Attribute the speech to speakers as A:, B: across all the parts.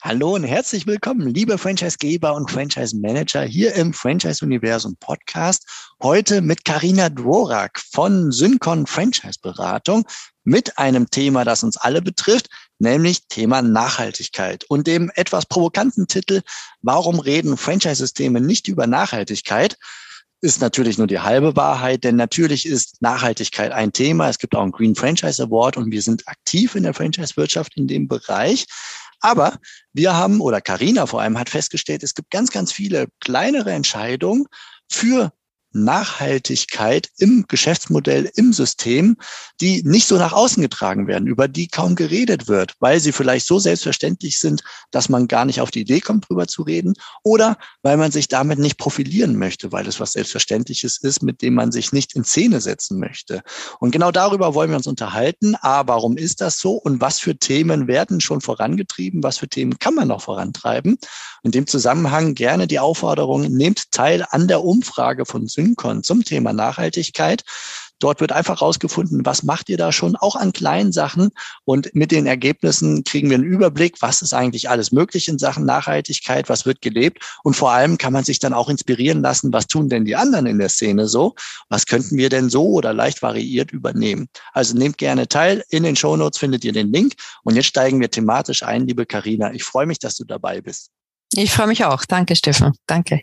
A: Hallo und herzlich willkommen, liebe Franchisegeber und Franchise-Manager hier im Franchise-Universum Podcast. Heute mit Karina Dvorak von Syncon Franchise-Beratung mit einem Thema, das uns alle betrifft, nämlich Thema Nachhaltigkeit und dem etwas provokanten Titel Warum reden Franchise-Systeme nicht über Nachhaltigkeit? ist natürlich nur die halbe Wahrheit, denn natürlich ist Nachhaltigkeit ein Thema. Es gibt auch einen Green Franchise Award und wir sind aktiv in der Franchise-Wirtschaft in dem Bereich. Aber wir haben, oder Karina vor allem hat festgestellt, es gibt ganz, ganz viele kleinere Entscheidungen für Nachhaltigkeit im Geschäftsmodell, im System, die nicht so nach außen getragen werden, über die kaum geredet wird, weil sie vielleicht so selbstverständlich sind, dass man gar nicht auf die Idee kommt, drüber zu reden, oder weil man sich damit nicht profilieren möchte, weil es was Selbstverständliches ist, mit dem man sich nicht in Szene setzen möchte. Und genau darüber wollen wir uns unterhalten. A, warum ist das so und was für Themen werden schon vorangetrieben, was für Themen kann man noch vorantreiben? In dem Zusammenhang gerne die Aufforderung, nehmt teil an der Umfrage von Syncon zum Thema Nachhaltigkeit. Dort wird einfach rausgefunden, was macht ihr da schon, auch an kleinen Sachen. Und mit den Ergebnissen kriegen wir einen Überblick, was ist eigentlich alles möglich in Sachen Nachhaltigkeit, was wird gelebt. Und vor allem kann man sich dann auch inspirieren lassen, was tun denn die anderen in der Szene so? Was könnten wir denn so oder leicht variiert übernehmen? Also nehmt gerne teil. In den Show Notes findet ihr den Link. Und jetzt steigen wir thematisch ein, liebe Karina. Ich freue mich, dass du dabei bist.
B: Ich freue mich auch. Danke, Steffen. Danke.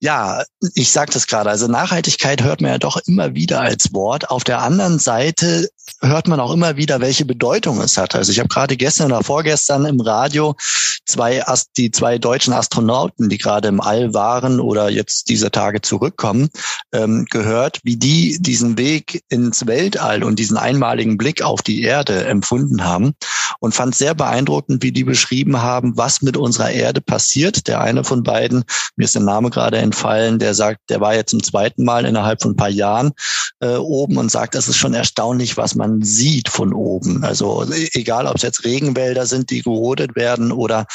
A: Ja, ich sagte es gerade, also Nachhaltigkeit hört man ja doch immer wieder als Wort. Auf der anderen Seite hört man auch immer wieder, welche Bedeutung es hat. Also ich habe gerade gestern oder vorgestern im Radio zwei die zwei deutschen Astronauten, die gerade im All waren oder jetzt dieser Tage zurückkommen, ähm, gehört, wie die diesen Weg ins Weltall und diesen einmaligen Blick auf die Erde empfunden haben und fand sehr beeindruckend, wie die beschrieben haben, was mit unserer Erde passiert. Der eine von beiden, mir ist der Name gerade entfallen, der sagt, der war jetzt zum zweiten Mal innerhalb von ein paar Jahren äh, oben und sagt, es ist schon erstaunlich, was man sieht von oben. Also e-, egal, ob es jetzt Regenwälder sind, die gerodet werden oder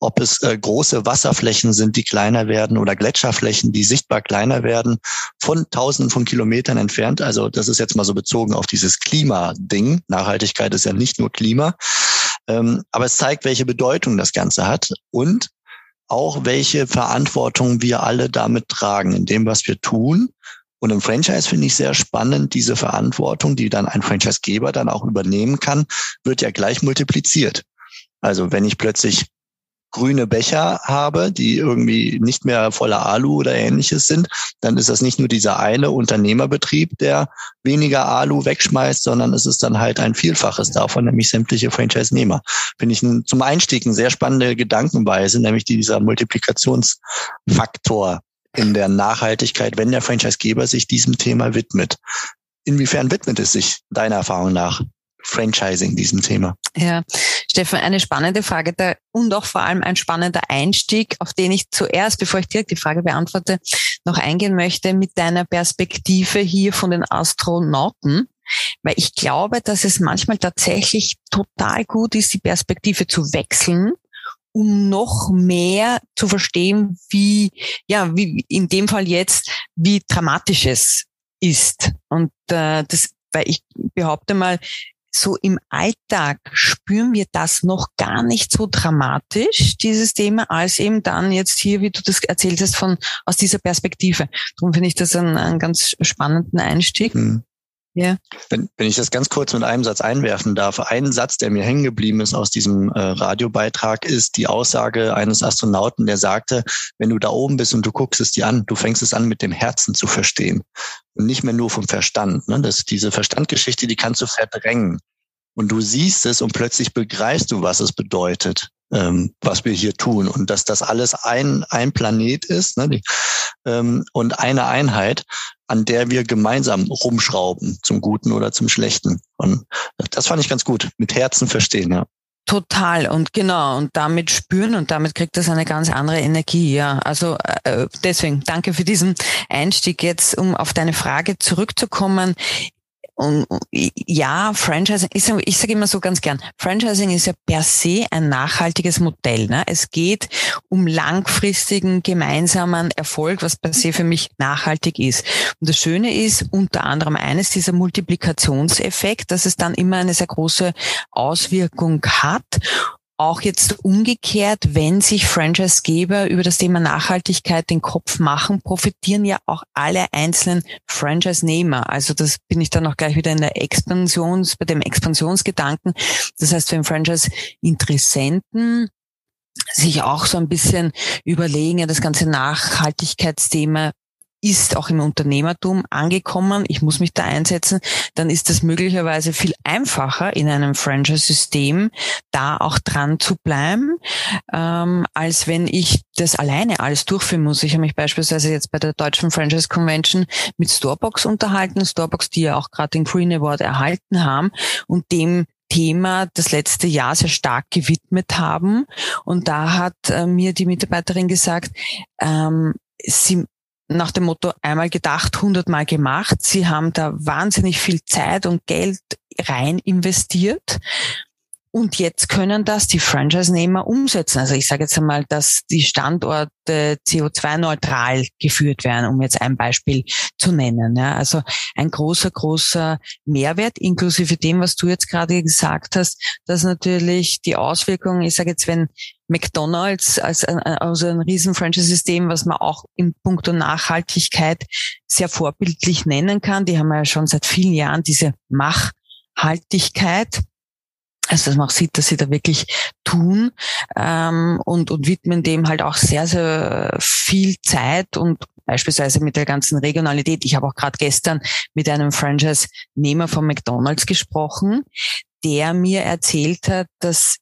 A: ob es äh, große Wasserflächen sind, die kleiner werden oder Gletscherflächen, die sichtbar kleiner werden, von tausenden von Kilometern entfernt. Also das ist jetzt mal so bezogen auf dieses Klimading. Nachhaltigkeit ist ja nicht nur Klima. Ähm, aber es zeigt, welche Bedeutung das Ganze hat und auch welche Verantwortung wir alle damit tragen in dem, was wir tun. Und im Franchise finde ich sehr spannend, diese Verantwortung, die dann ein Franchisegeber dann auch übernehmen kann, wird ja gleich multipliziert. Also wenn ich plötzlich grüne Becher habe, die irgendwie nicht mehr voller Alu oder ähnliches sind, dann ist das nicht nur dieser eine Unternehmerbetrieb, der weniger Alu wegschmeißt, sondern es ist dann halt ein Vielfaches davon, nämlich sämtliche Franchise-Nehmer. Finde ich zum Einstieg eine sehr spannende Gedankenweise, nämlich dieser Multiplikationsfaktor in der Nachhaltigkeit, wenn der Franchisegeber sich diesem Thema widmet. Inwiefern widmet es sich deiner Erfahrung nach Franchising diesem Thema?
B: Ja, Stefan, eine spannende Frage da und auch vor allem ein spannender Einstieg, auf den ich zuerst, bevor ich direkt die Frage beantworte, noch eingehen möchte mit deiner Perspektive hier von den Astronauten. Weil ich glaube, dass es manchmal tatsächlich total gut ist, die Perspektive zu wechseln um noch mehr zu verstehen, wie, ja, wie in dem Fall jetzt, wie dramatisch es ist. Und äh, das, weil ich behaupte mal, so im Alltag spüren wir das noch gar nicht so dramatisch, dieses Thema, als eben dann jetzt hier, wie du das erzählt hast, von, aus dieser Perspektive. Darum finde ich das einen, einen ganz spannenden Einstieg. Hm.
A: Ja. Wenn, wenn ich das ganz kurz mit einem Satz einwerfen darf, ein Satz, der mir hängen geblieben ist aus diesem äh, Radiobeitrag, ist die Aussage eines Astronauten, der sagte, wenn du da oben bist und du guckst es dir an, du fängst es an, mit dem Herzen zu verstehen und nicht mehr nur vom Verstand. Ne? Das, diese Verstandgeschichte, die kannst du verdrängen. Und du siehst es und plötzlich begreifst du, was es bedeutet ähm, was wir hier tun und dass das alles ein, ein Planet ist ne, die, ähm, und eine Einheit, an der wir gemeinsam rumschrauben, zum Guten oder zum Schlechten. Und das fand ich ganz gut, mit Herzen verstehen, ja.
B: Total und genau und damit spüren und damit kriegt das eine ganz andere Energie. Ja, also äh, deswegen danke für diesen Einstieg jetzt, um auf deine Frage zurückzukommen. Und ja, Franchising, ich sage sag immer so ganz gern, Franchising ist ja per se ein nachhaltiges Modell. Ne? Es geht um langfristigen gemeinsamen Erfolg, was per se für mich nachhaltig ist. Und das Schöne ist unter anderem eines dieser Multiplikationseffekt, dass es dann immer eine sehr große Auswirkung hat auch jetzt umgekehrt, wenn sich Franchisegeber über das Thema Nachhaltigkeit den Kopf machen, profitieren ja auch alle einzelnen Franchise-Nehmer. Also das bin ich dann auch gleich wieder in der Expansions, bei dem Expansionsgedanken. Das heißt, wenn Franchise-Interessenten sich auch so ein bisschen überlegen, ja, das ganze Nachhaltigkeitsthema ist auch im Unternehmertum angekommen, ich muss mich da einsetzen, dann ist es möglicherweise viel einfacher in einem Franchise-System da auch dran zu bleiben, ähm, als wenn ich das alleine alles durchführen muss. Ich habe mich beispielsweise jetzt bei der Deutschen Franchise Convention mit Storebox unterhalten, Storebox, die ja auch gerade den Green Award erhalten haben und dem Thema das letzte Jahr sehr stark gewidmet haben. Und da hat äh, mir die Mitarbeiterin gesagt, ähm, sie nach dem Motto einmal gedacht, hundertmal gemacht. Sie haben da wahnsinnig viel Zeit und Geld rein investiert. Und jetzt können das die Franchise-Nehmer umsetzen. Also ich sage jetzt einmal, dass die Standorte CO2-neutral geführt werden, um jetzt ein Beispiel zu nennen. Ja, also ein großer, großer Mehrwert, inklusive dem, was du jetzt gerade gesagt hast, dass natürlich die Auswirkungen, ich sage jetzt, wenn McDonald's als ein, also ein riesen Franchise-System, was man auch in puncto Nachhaltigkeit sehr vorbildlich nennen kann. Die haben ja schon seit vielen Jahren diese Machhaltigkeit. Also dass man auch sieht, dass sie da wirklich tun ähm, und, und widmen dem halt auch sehr, sehr viel Zeit und beispielsweise mit der ganzen Regionalität. Ich habe auch gerade gestern mit einem Franchise-Nehmer von McDonald's gesprochen, der mir erzählt hat, dass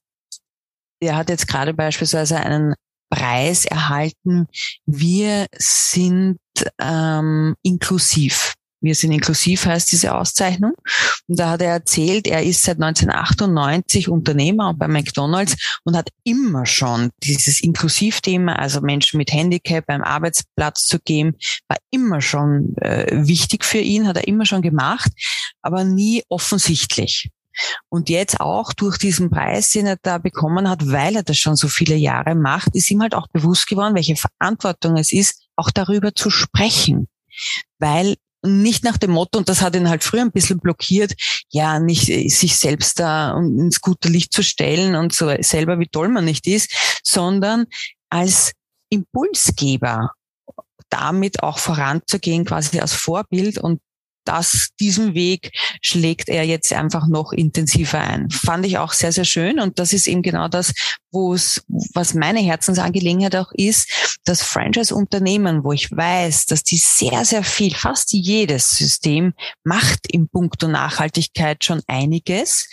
B: der hat jetzt gerade beispielsweise einen Preis erhalten. Wir sind ähm, inklusiv. Wir sind inklusiv heißt diese Auszeichnung. Und da hat er erzählt, er ist seit 1998 Unternehmer bei McDonald's und hat immer schon dieses Inklusivthema, also Menschen mit Handicap beim Arbeitsplatz zu geben, war immer schon äh, wichtig für ihn, hat er immer schon gemacht, aber nie offensichtlich. Und jetzt auch durch diesen Preis, den er da bekommen hat, weil er das schon so viele Jahre macht, ist ihm halt auch bewusst geworden, welche Verantwortung es ist, auch darüber zu sprechen. Weil nicht nach dem Motto, und das hat ihn halt früher ein bisschen blockiert, ja, nicht sich selbst da ins gute Licht zu stellen und so selber, wie toll man nicht ist, sondern als Impulsgeber damit auch voranzugehen, quasi als Vorbild und das, diesen Weg schlägt er jetzt einfach noch intensiver ein. Fand ich auch sehr, sehr schön. Und das ist eben genau das, wo es, was meine Herzensangelegenheit auch ist, das Franchise-Unternehmen, wo ich weiß, dass die sehr, sehr viel, fast jedes System macht im Punkto Nachhaltigkeit schon einiges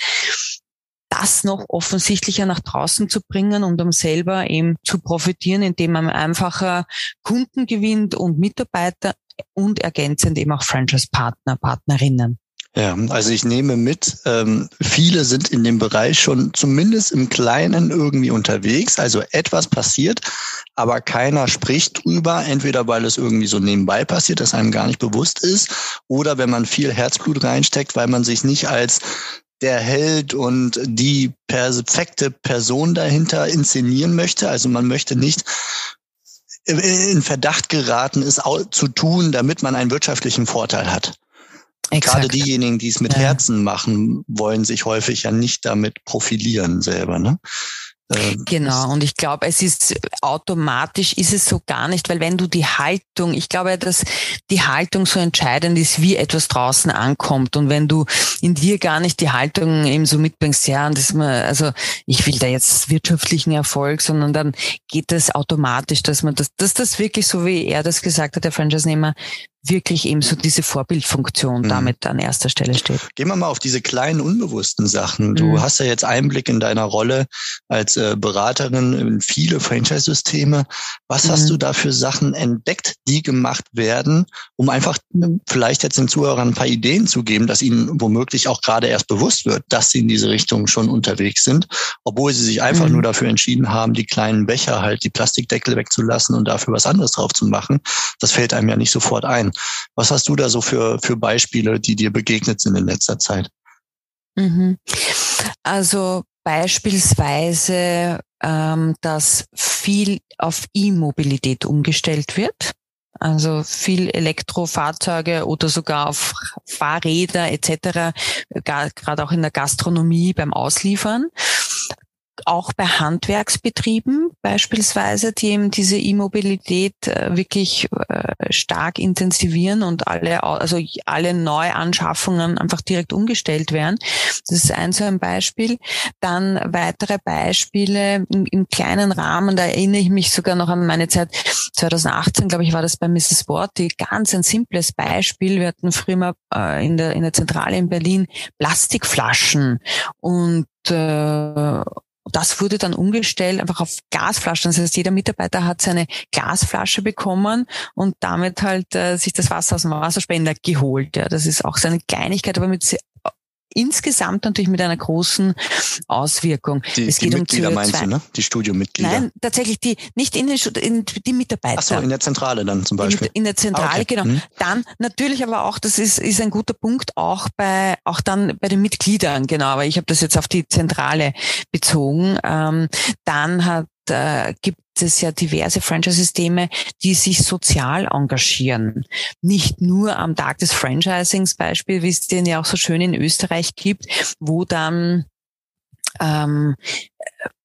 B: das noch offensichtlicher nach draußen zu bringen und um selber eben zu profitieren, indem man einfacher Kunden gewinnt und Mitarbeiter und ergänzend eben auch Franchise-Partner, Partnerinnen.
A: Ja, also ich nehme mit, ähm, viele sind in dem Bereich schon zumindest im Kleinen irgendwie unterwegs. Also etwas passiert, aber keiner spricht drüber, entweder weil es irgendwie so nebenbei passiert, dass einem gar nicht bewusst ist, oder wenn man viel Herzblut reinsteckt, weil man sich nicht als der Held und die perfekte Person dahinter inszenieren möchte. Also man möchte nicht in Verdacht geraten, es zu tun, damit man einen wirtschaftlichen Vorteil hat. Exakt. Gerade diejenigen, die es mit ja. Herzen machen, wollen sich häufig ja nicht damit profilieren selber. Ne?
B: Ähm, genau, und ich glaube, es ist automatisch ist es so gar nicht, weil wenn du die Haltung, ich glaube, dass die Haltung so entscheidend ist, wie etwas draußen ankommt. Und wenn du in dir gar nicht die Haltung eben so mitbringst, ja, und das man, also ich will da jetzt wirtschaftlichen Erfolg, sondern dann geht das automatisch, dass man das, dass das wirklich so wie er das gesagt hat, der Franchise-Nehmer, wirklich eben so diese Vorbildfunktion mhm. damit an erster Stelle steht.
A: Gehen wir mal auf diese kleinen unbewussten Sachen. Du mhm. hast ja jetzt Einblick in deiner Rolle als äh, Beraterin in viele Franchise-Systeme. Was mhm. hast du da für Sachen entdeckt, die gemacht werden, um einfach vielleicht jetzt den Zuhörern ein paar Ideen zu geben, dass ihnen womöglich auch gerade erst bewusst wird, dass sie in diese Richtung schon unterwegs sind, obwohl sie sich einfach mhm. nur dafür entschieden haben, die kleinen Becher halt, die Plastikdeckel wegzulassen und dafür was anderes drauf zu machen. Das fällt einem ja nicht sofort ein. Was hast du da so für, für Beispiele, die dir begegnet sind in letzter Zeit?
B: Mhm. Also beispielsweise, ähm, dass viel auf E-Mobilität umgestellt wird. Also viel Elektrofahrzeuge oder sogar auf Fahrräder etc., gerade auch in der Gastronomie beim Ausliefern auch bei Handwerksbetrieben beispielsweise, die eben diese E-Mobilität äh, wirklich äh, stark intensivieren und alle, also alle Neuanschaffungen einfach direkt umgestellt werden. Das ist ein so ein Beispiel. Dann weitere Beispiele im, im kleinen Rahmen, da erinnere ich mich sogar noch an meine Zeit 2018, glaube ich, war das bei Mrs. Worty, ganz ein simples Beispiel. Wir hatten früher mal äh, in, der, in der Zentrale in Berlin Plastikflaschen und äh, das wurde dann umgestellt einfach auf Glasflaschen. Das heißt, jeder Mitarbeiter hat seine Glasflasche bekommen und damit halt äh, sich das Wasser aus dem Wasserspender geholt. Ja, das ist auch so eine Kleinigkeit, aber mit insgesamt natürlich mit einer großen Auswirkung.
A: Die, es geht die Mitglieder um meinst du, ne? Die Studiomitglieder?
B: Nein, tatsächlich die, nicht in den in, die Mitarbeiter. Ach
A: so, in der Zentrale dann zum Beispiel.
B: In, in der Zentrale, ah, okay. genau. Hm. Dann natürlich aber auch, das ist, ist ein guter Punkt, auch bei, auch dann bei den Mitgliedern, genau, aber ich habe das jetzt auf die Zentrale bezogen. Ähm, dann hat äh, gibt es ja diverse Franchise-Systeme, die sich sozial engagieren. Nicht nur am Tag des Franchisings Beispiel, wie es den ja auch so schön in Österreich gibt, wo dann ähm,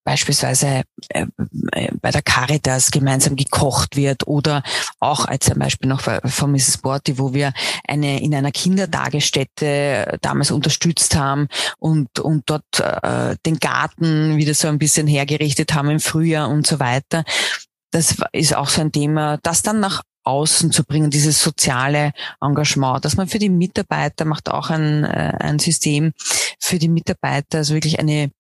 B: beispielsweise äh, äh, bei der Caritas gemeinsam gekocht wird oder auch als zum Beispiel noch von Mrs. Borty, wo wir eine in einer Kindertagesstätte damals unterstützt haben und, und dort äh, den Garten wieder so ein bisschen hergerichtet haben im Frühjahr und so weiter. Das ist auch so ein Thema, das dann nach außen zu bringen, dieses soziale Engagement, dass man für die Mitarbeiter macht auch ein, äh, ein System für die Mitarbeiter, also wirklich eine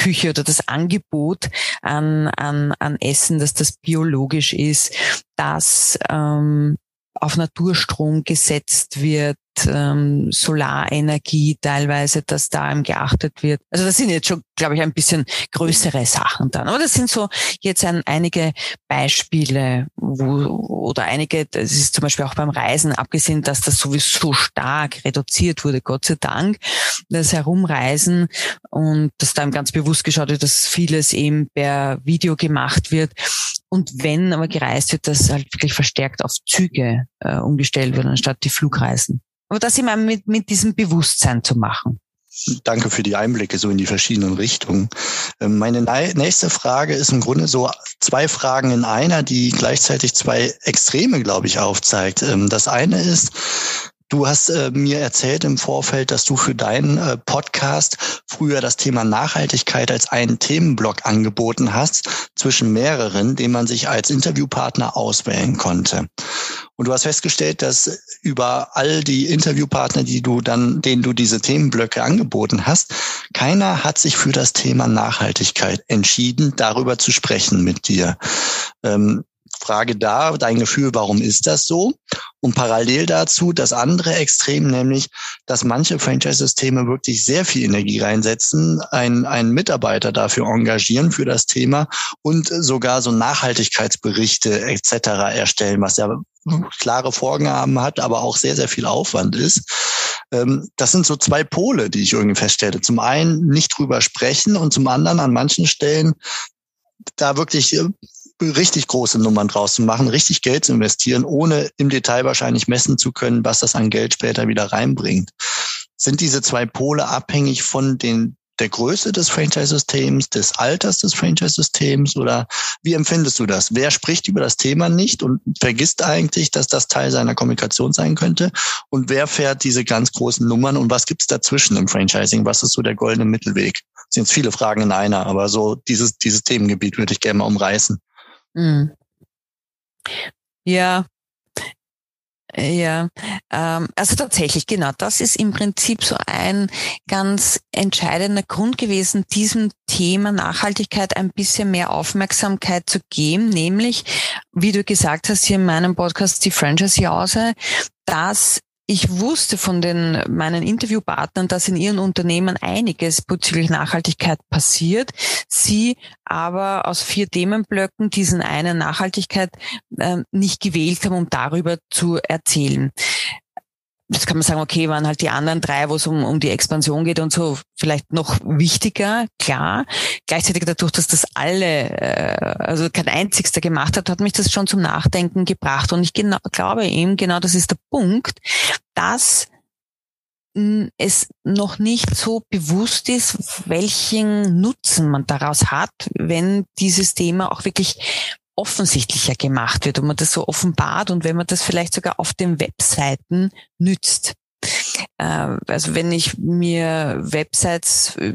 B: Bio-Küche oder das Angebot an, an, an Essen, dass das biologisch ist, dass ähm, auf Naturstrom gesetzt wird, ähm, Solarenergie teilweise, dass da eben geachtet wird. Also das sind jetzt schon, glaube ich, ein bisschen größere Sachen dann. Aber das sind so jetzt ein, einige Beispiele, wo, oder einige, das ist zum Beispiel auch beim Reisen, abgesehen, dass das sowieso stark reduziert wurde, Gott sei Dank, das Herumreisen und dass da ganz bewusst geschaut wird, dass vieles eben per Video gemacht wird. Und wenn aber gereist wird, dass halt wirklich verstärkt auf Züge äh, umgestellt wird, anstatt die Flugreisen. Aber das immer mit, mit diesem Bewusstsein zu machen.
A: Danke für die Einblicke so in die verschiedenen Richtungen. Ähm, meine nächste Frage ist im Grunde so zwei Fragen in einer, die gleichzeitig zwei Extreme, glaube ich, aufzeigt. Ähm, das eine ist, Du hast äh, mir erzählt im Vorfeld, dass du für deinen äh, Podcast früher das Thema Nachhaltigkeit als einen Themenblock angeboten hast zwischen mehreren, den man sich als Interviewpartner auswählen konnte. Und du hast festgestellt, dass über all die Interviewpartner, die du dann, denen du diese Themenblöcke angeboten hast, keiner hat sich für das Thema Nachhaltigkeit entschieden, darüber zu sprechen mit dir. Ähm, Frage da, dein Gefühl, warum ist das so? Und parallel dazu das andere Extrem, nämlich, dass manche Franchise-Systeme wirklich sehr viel Energie reinsetzen, einen, einen Mitarbeiter dafür engagieren für das Thema und sogar so Nachhaltigkeitsberichte etc. erstellen, was ja klare Vorgaben hat, aber auch sehr, sehr viel Aufwand ist. Ähm, das sind so zwei Pole, die ich irgendwie feststelle. Zum einen nicht drüber sprechen und zum anderen an manchen Stellen da wirklich äh, richtig große Nummern draus zu machen, richtig Geld zu investieren, ohne im Detail wahrscheinlich messen zu können, was das an Geld später wieder reinbringt. Sind diese zwei Pole abhängig von den der Größe des Franchise-Systems, des Alters des Franchise-Systems oder wie empfindest du das? Wer spricht über das Thema nicht und vergisst eigentlich, dass das Teil seiner Kommunikation sein könnte? Und wer fährt diese ganz großen Nummern und was gibt's dazwischen im Franchising? Was ist so der goldene Mittelweg? Das sind jetzt viele Fragen in einer, aber so dieses, dieses Themengebiet würde ich gerne mal umreißen.
B: Mhm. Ja, Ja, ähm, also tatsächlich, genau, das ist im Prinzip so ein ganz entscheidender Grund gewesen, diesem Thema Nachhaltigkeit ein bisschen mehr Aufmerksamkeit zu geben, nämlich, wie du gesagt hast hier in meinem Podcast, die Franchise-Jause, dass ich wusste von den meinen Interviewpartnern, dass in ihren Unternehmen einiges bezüglich Nachhaltigkeit passiert. Sie aber aus vier Themenblöcken diesen einen Nachhaltigkeit äh, nicht gewählt haben, um darüber zu erzählen das kann man sagen, okay, waren halt die anderen drei, wo es um, um die Expansion geht und so, vielleicht noch wichtiger, klar. Gleichzeitig dadurch, dass das alle, äh, also kein einzigster gemacht hat, hat mich das schon zum Nachdenken gebracht. Und ich genau, glaube eben, genau das ist der Punkt, dass es noch nicht so bewusst ist, welchen Nutzen man daraus hat, wenn dieses Thema auch wirklich offensichtlicher gemacht wird und man das so offenbart und wenn man das vielleicht sogar auf den Webseiten nützt. Äh, also wenn ich mir Websites äh,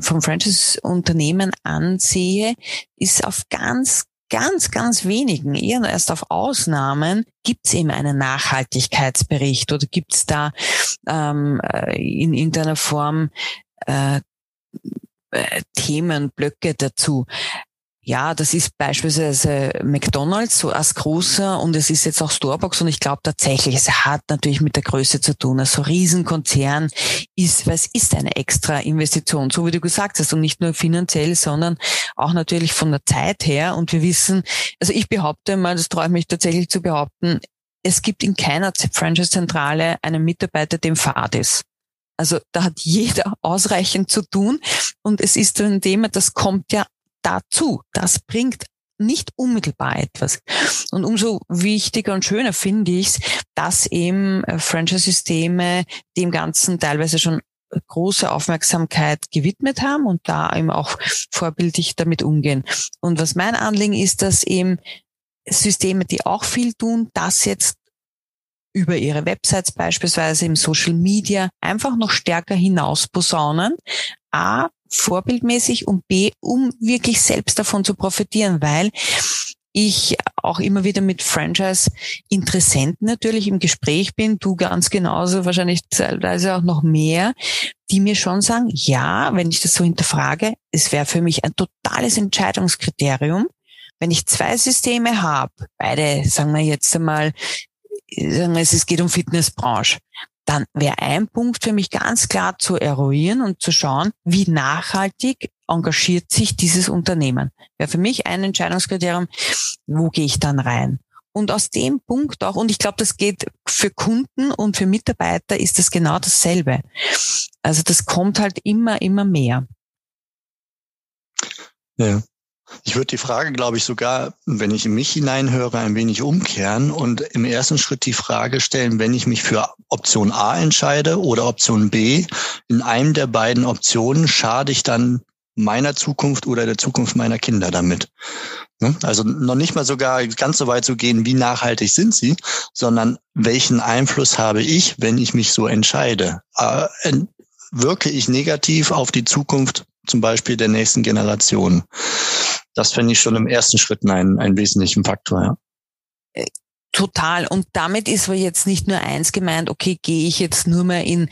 B: vom Franchise-Unternehmen ansehe, ist auf ganz ganz, ganz wenigen, eher erst auf Ausnahmen, gibt es eben einen Nachhaltigkeitsbericht oder gibt es da ähm, äh, in irgendeiner Form äh, Themenblöcke dazu. Ja, das ist beispielsweise McDonald's so als großer und es ist jetzt auch Starbucks und ich glaube tatsächlich, es hat natürlich mit der Größe zu tun. Also Riesenkonzern ist, was ist eine extra Investition, so wie du gesagt hast und nicht nur finanziell, sondern auch natürlich von der Zeit her. Und wir wissen, also ich behaupte mal, das traue ich mich tatsächlich zu behaupten, es gibt in keiner Franchise-Zentrale einen Mitarbeiter, dem Fahrt ist. Also da hat jeder ausreichend zu tun. Und es ist ein Thema, das kommt ja dazu. Das bringt nicht unmittelbar etwas. Und umso wichtiger und schöner finde ich es, dass eben äh, Franchise-Systeme dem Ganzen teilweise schon große Aufmerksamkeit gewidmet haben und da eben auch vorbildlich damit umgehen. Und was mein Anliegen ist, dass eben Systeme, die auch viel tun, das jetzt über ihre Websites beispielsweise im Social Media einfach noch stärker hinaus posaunen. A, vorbildmäßig und B, um wirklich selbst davon zu profitieren, weil ich auch immer wieder mit Franchise-Interessenten natürlich im Gespräch bin, du ganz genauso, wahrscheinlich teilweise auch noch mehr, die mir schon sagen, ja, wenn ich das so hinterfrage, es wäre für mich ein totales Entscheidungskriterium, wenn ich zwei Systeme habe, beide, sagen wir jetzt einmal, sagen wir, es geht um Fitnessbranche, dann wäre ein Punkt für mich ganz klar zu eruieren und zu schauen, wie nachhaltig engagiert sich dieses Unternehmen. Wäre für mich ein Entscheidungskriterium, wo gehe ich dann rein? Und aus dem Punkt auch, und ich glaube, das geht für Kunden und für Mitarbeiter ist das genau dasselbe. Also das kommt halt immer, immer mehr.
A: Ja. Ich würde die Frage, glaube ich, sogar, wenn ich in mich hineinhöre, ein wenig umkehren und im ersten Schritt die Frage stellen, wenn ich mich für Option A entscheide oder Option B, in einem der beiden Optionen schade ich dann meiner Zukunft oder der Zukunft meiner Kinder damit. Ne? Also noch nicht mal sogar ganz so weit zu gehen, wie nachhaltig sind sie, sondern welchen Einfluss habe ich, wenn ich mich so entscheide? Äh, wirke ich negativ auf die Zukunft zum Beispiel der nächsten Generation? Das fände ich schon im ersten Schritt einen, einen wesentlichen Faktor, ja.
B: Total. Und damit ist aber jetzt nicht nur eins gemeint, okay, gehe ich jetzt nur mehr in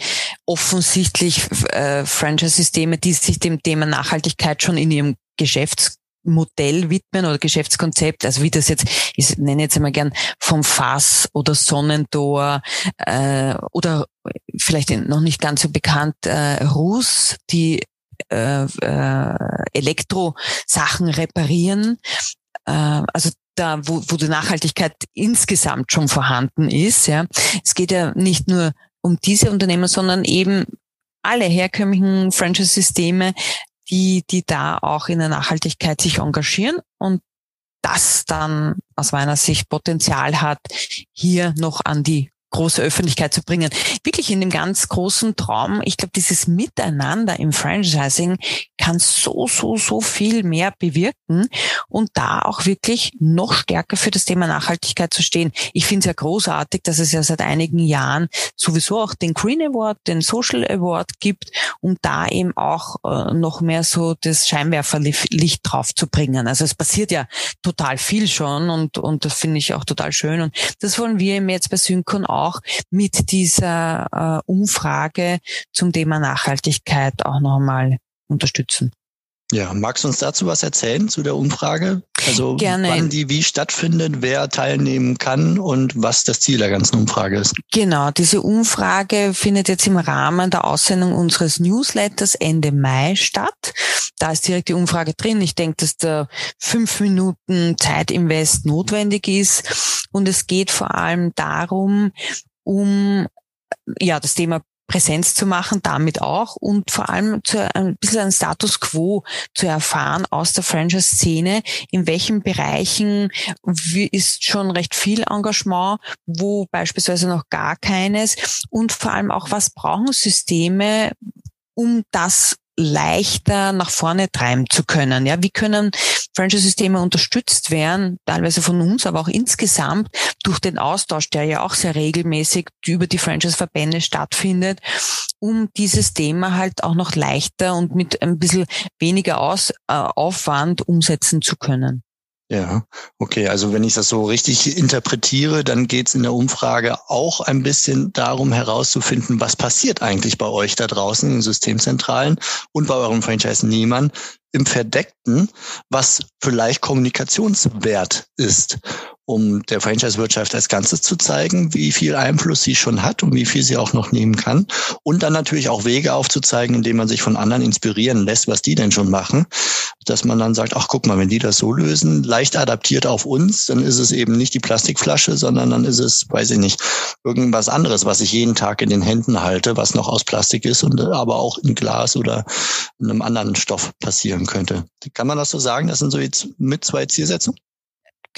B: offensichtlich äh, Franchise-Systeme, die sich dem Thema Nachhaltigkeit schon in ihrem Geschäftsmodell widmen oder Geschäftskonzept, also wie das jetzt, ich nenne jetzt einmal gern vom Fass oder Sonnentor äh, oder vielleicht noch nicht ganz so bekannt äh, Rus, die äh, äh, Elektrosachen reparieren. Äh, also da, wo, wo die Nachhaltigkeit insgesamt schon vorhanden ist. Ja. Es geht ja nicht nur um diese Unternehmen, sondern eben alle herkömmlichen Franchise-Systeme, die, die da auch in der Nachhaltigkeit sich engagieren und das dann aus meiner Sicht Potenzial hat, hier noch an die große Öffentlichkeit zu bringen. Wirklich in dem ganz großen Traum, ich glaube, dieses Miteinander im Franchising kann so, so, so viel mehr bewirken und da auch wirklich noch stärker für das Thema Nachhaltigkeit zu stehen. Ich finde es ja großartig, dass es ja seit einigen Jahren sowieso auch den Green Award, den Social Award gibt, um da eben auch äh, noch mehr so das Scheinwerferlicht drauf zu bringen. Also es passiert ja total viel schon und, und das finde ich auch total schön und das wollen wir eben jetzt bei Synchron auch mit dieser äh, Umfrage zum Thema Nachhaltigkeit auch nochmal unterstützen.
A: Ja, magst du uns dazu was erzählen zu der Umfrage? Also
B: Gerne.
A: wann die wie stattfindet, wer teilnehmen kann und was das Ziel der ganzen Umfrage ist.
B: Genau, diese Umfrage findet jetzt im Rahmen der Aussendung unseres Newsletters Ende Mai statt. Da ist direkt die Umfrage drin. Ich denke, dass da fünf Minuten Zeitinvest notwendig ist. Und es geht vor allem darum, um ja, das Thema Präsenz zu machen, damit auch und vor allem zu, ein bisschen einen Status quo zu erfahren aus der Franchise-Szene, in welchen Bereichen ist schon recht viel Engagement, wo beispielsweise noch gar keines. Und vor allem auch, was brauchen Systeme, um das leichter nach vorne treiben zu können. Ja, wie können Franchise-Systeme unterstützt werden, teilweise von uns, aber auch insgesamt durch den Austausch, der ja auch sehr regelmäßig über die Franchise-Verbände stattfindet, um dieses Thema halt auch noch leichter und mit ein bisschen weniger Aus, äh, Aufwand umsetzen zu können.
A: Ja, okay. Also wenn ich das so richtig interpretiere, dann geht es in der Umfrage auch ein bisschen darum herauszufinden, was passiert eigentlich bei euch da draußen in Systemzentralen und bei euren Franchise-Nehmern im Verdeckten, was vielleicht Kommunikationswert ist um der Franchise-Wirtschaft als Ganzes zu zeigen, wie viel Einfluss sie schon hat und wie viel sie auch noch nehmen kann. Und dann natürlich auch Wege aufzuzeigen, indem man sich von anderen inspirieren lässt, was die denn schon machen. Dass man dann sagt, ach guck mal, wenn die das so lösen, leicht adaptiert auf uns, dann ist es eben nicht die Plastikflasche, sondern dann ist es, weiß ich nicht, irgendwas anderes, was ich jeden Tag in den Händen halte, was noch aus Plastik ist und aber auch in Glas oder in einem anderen Stoff passieren könnte. Kann man das so sagen? Das sind so jetzt mit zwei Zielsetzungen?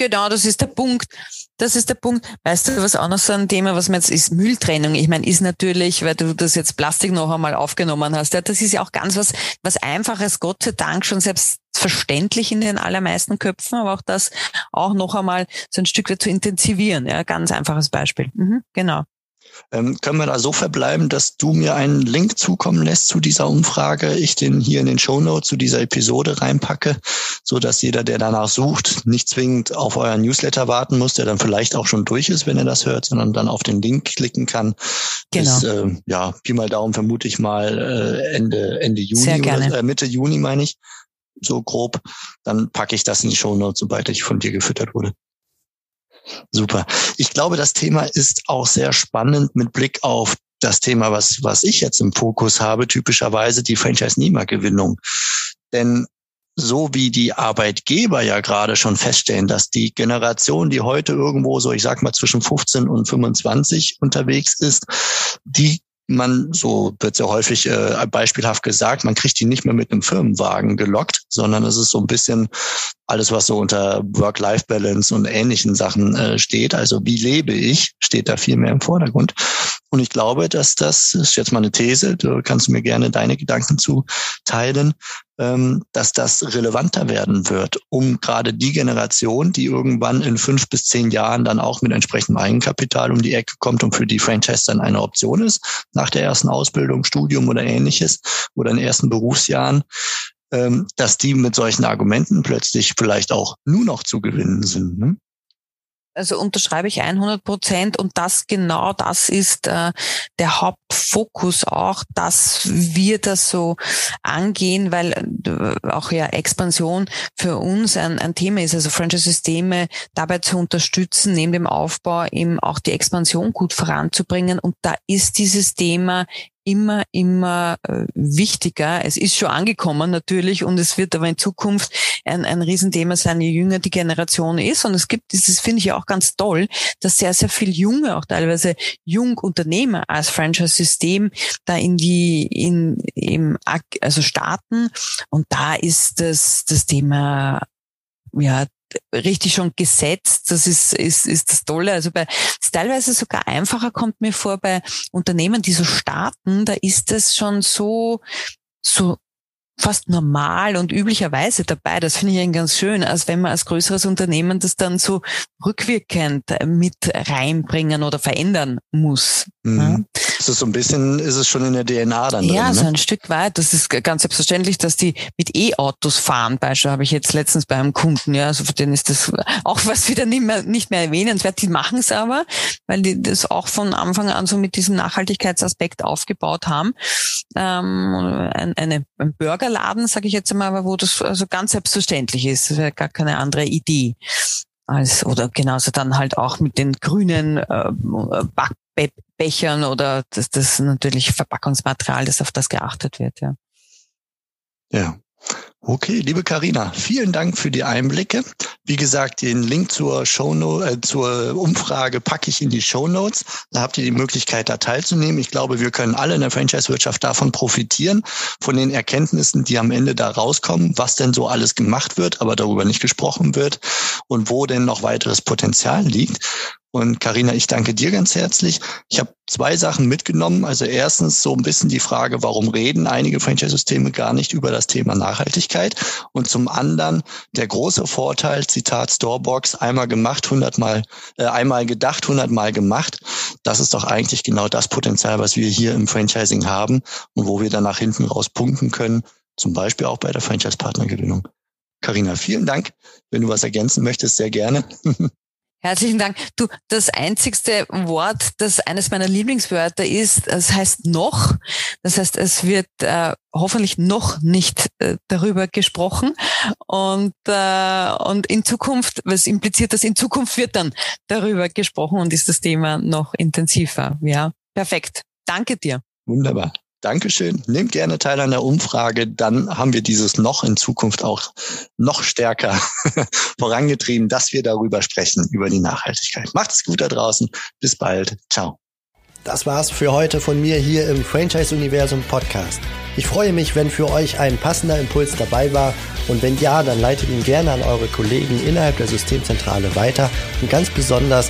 B: Genau, das ist der Punkt. Das ist der Punkt. Weißt du, was auch noch so ein Thema, was man jetzt ist, Mülltrennung. Ich meine, ist natürlich, weil du das jetzt Plastik noch einmal aufgenommen hast, ja, das ist ja auch ganz was, was einfaches, Gott sei Dank schon selbstverständlich in den allermeisten Köpfen, aber auch das auch noch einmal so ein Stück weit zu intensivieren. Ja, ganz einfaches Beispiel. Mhm, genau.
A: Ähm, können wir da so verbleiben, dass du mir einen Link zukommen lässt zu dieser Umfrage, ich den hier in den Show Notes zu dieser Episode reinpacke, so dass jeder, der danach sucht, nicht zwingend auf euren Newsletter warten muss, der dann vielleicht auch schon durch ist, wenn er das hört, sondern dann auf den Link klicken kann.
B: Genau.
A: Bis, äh, ja, Pi mal Daumen vermute ich mal äh, Ende Ende Juni
B: Sehr gerne.
A: oder äh, Mitte Juni meine ich so grob, dann packe ich das in die Show Notes, sobald ich von dir gefüttert wurde. Super. Ich glaube, das Thema ist auch sehr spannend mit Blick auf das Thema, was, was ich jetzt im Fokus habe, typischerweise die Franchise-Nehmer-Gewinnung. Denn so wie die Arbeitgeber ja gerade schon feststellen, dass die Generation, die heute irgendwo so, ich sag mal, zwischen 15 und 25 unterwegs ist, die man, so wird ja häufig äh, beispielhaft gesagt, man kriegt die nicht mehr mit einem Firmenwagen gelockt, sondern es ist so ein bisschen alles, was so unter Work-Life-Balance und ähnlichen Sachen äh, steht. Also wie lebe ich, steht da viel mehr im Vordergrund. Und ich glaube, dass das, das ist jetzt mal eine These, du kannst mir gerne deine Gedanken zu teilen, dass das relevanter werden wird, um gerade die Generation, die irgendwann in fünf bis zehn Jahren dann auch mit entsprechendem Eigenkapital um die Ecke kommt und für die Franchise dann eine Option ist, nach der ersten Ausbildung, Studium oder ähnliches oder in ersten Berufsjahren, ähm, dass die mit solchen Argumenten plötzlich vielleicht auch nur noch zu gewinnen sind. Ne?
B: Also unterschreibe ich 100 Prozent und das genau das ist äh, der Hauptfokus auch, dass wir das so angehen, weil äh, auch ja Expansion für uns ein, ein Thema ist, also Franchise-Systeme dabei zu unterstützen, neben dem Aufbau eben auch die Expansion gut voranzubringen. Und da ist dieses Thema immer, immer äh, wichtiger. Es ist schon angekommen natürlich und es wird aber in Zukunft ein, ein Riesenthema sein, je jünger die Generation ist. Und es gibt, das finde ich auch ganz toll, dass sehr, sehr viel junge, auch teilweise Jungunternehmer als Franchise-System da in die, in, im, also starten. Und da ist das, das Thema, ja, richtig schon gesetzt. Das ist, ist, ist das Tolle. Also bei, teilweise sogar einfacher kommt mir vor bei Unternehmen, die so starten, da ist es schon so, so fast normal und üblicherweise dabei. Das finde ich eigentlich ganz schön, als wenn man als größeres Unternehmen das dann so rückwirkend mit reinbringen oder verändern muss.
A: Mhm. Ja. Ist es so ein bisschen, ist es schon in der DNA dann
B: Ja,
A: drin,
B: ne? so ein Stück weit. Das ist ganz selbstverständlich, dass die mit E-Autos fahren. Beispiel habe ich jetzt letztens bei einem Kunden, ja, also für den ist das auch was wieder nicht mehr, nicht mehr erwähnenswert. Die machen es aber, weil die das auch von Anfang an so mit diesem Nachhaltigkeitsaspekt aufgebaut haben. Ähm, ein, eine, ein Burgerladen, sage ich jetzt einmal, wo das also ganz selbstverständlich ist. Das wäre gar keine andere Idee als oder genauso dann halt auch mit den grünen äh, Backbechern oder das, das natürlich Verpackungsmaterial, das auf das geachtet wird, ja.
A: Ja. Okay, liebe Karina, vielen Dank für die Einblicke. Wie gesagt, den Link zur Show äh, zur Umfrage packe ich in die Show Notes. Da habt ihr die Möglichkeit, da teilzunehmen. Ich glaube, wir können alle in der Franchise-Wirtschaft davon profitieren, von den Erkenntnissen, die am Ende da rauskommen, was denn so alles gemacht wird, aber darüber nicht gesprochen wird und wo denn noch weiteres Potenzial liegt. Und Karina, ich danke dir ganz herzlich. Ich habe zwei Sachen mitgenommen. Also erstens so ein bisschen die Frage, warum reden einige Franchise-Systeme gar nicht über das Thema Nachhaltigkeit? Und zum anderen der große Vorteil, Zitat Storebox, einmal gemacht, hundertmal, äh, einmal gedacht, hundertmal gemacht. Das ist doch eigentlich genau das Potenzial, was wir hier im Franchising haben und wo wir dann nach hinten raus punkten können. Zum Beispiel auch bei der Franchise-Partnergewinnung. Karina, vielen Dank. Wenn du was ergänzen möchtest, sehr gerne.
B: Herzlichen Dank. Du, das einzigste Wort, das eines meiner Lieblingswörter ist, das heißt noch. Das heißt, es wird äh, hoffentlich noch nicht äh, darüber gesprochen und äh, und in Zukunft, was impliziert, dass in Zukunft wird dann darüber gesprochen und ist das Thema noch intensiver. Ja, perfekt. Danke dir.
A: Wunderbar. Dankeschön. Nehmt gerne teil an der Umfrage. Dann haben wir dieses noch in Zukunft auch noch stärker vorangetrieben, dass wir darüber sprechen, über die Nachhaltigkeit. Macht's gut da draußen. Bis bald. Ciao.
C: Das war's für heute von mir hier im Franchise Universum Podcast. Ich freue mich, wenn für euch ein passender Impuls dabei war und wenn ja, dann leitet ihn gerne an eure Kollegen innerhalb der Systemzentrale weiter und ganz besonders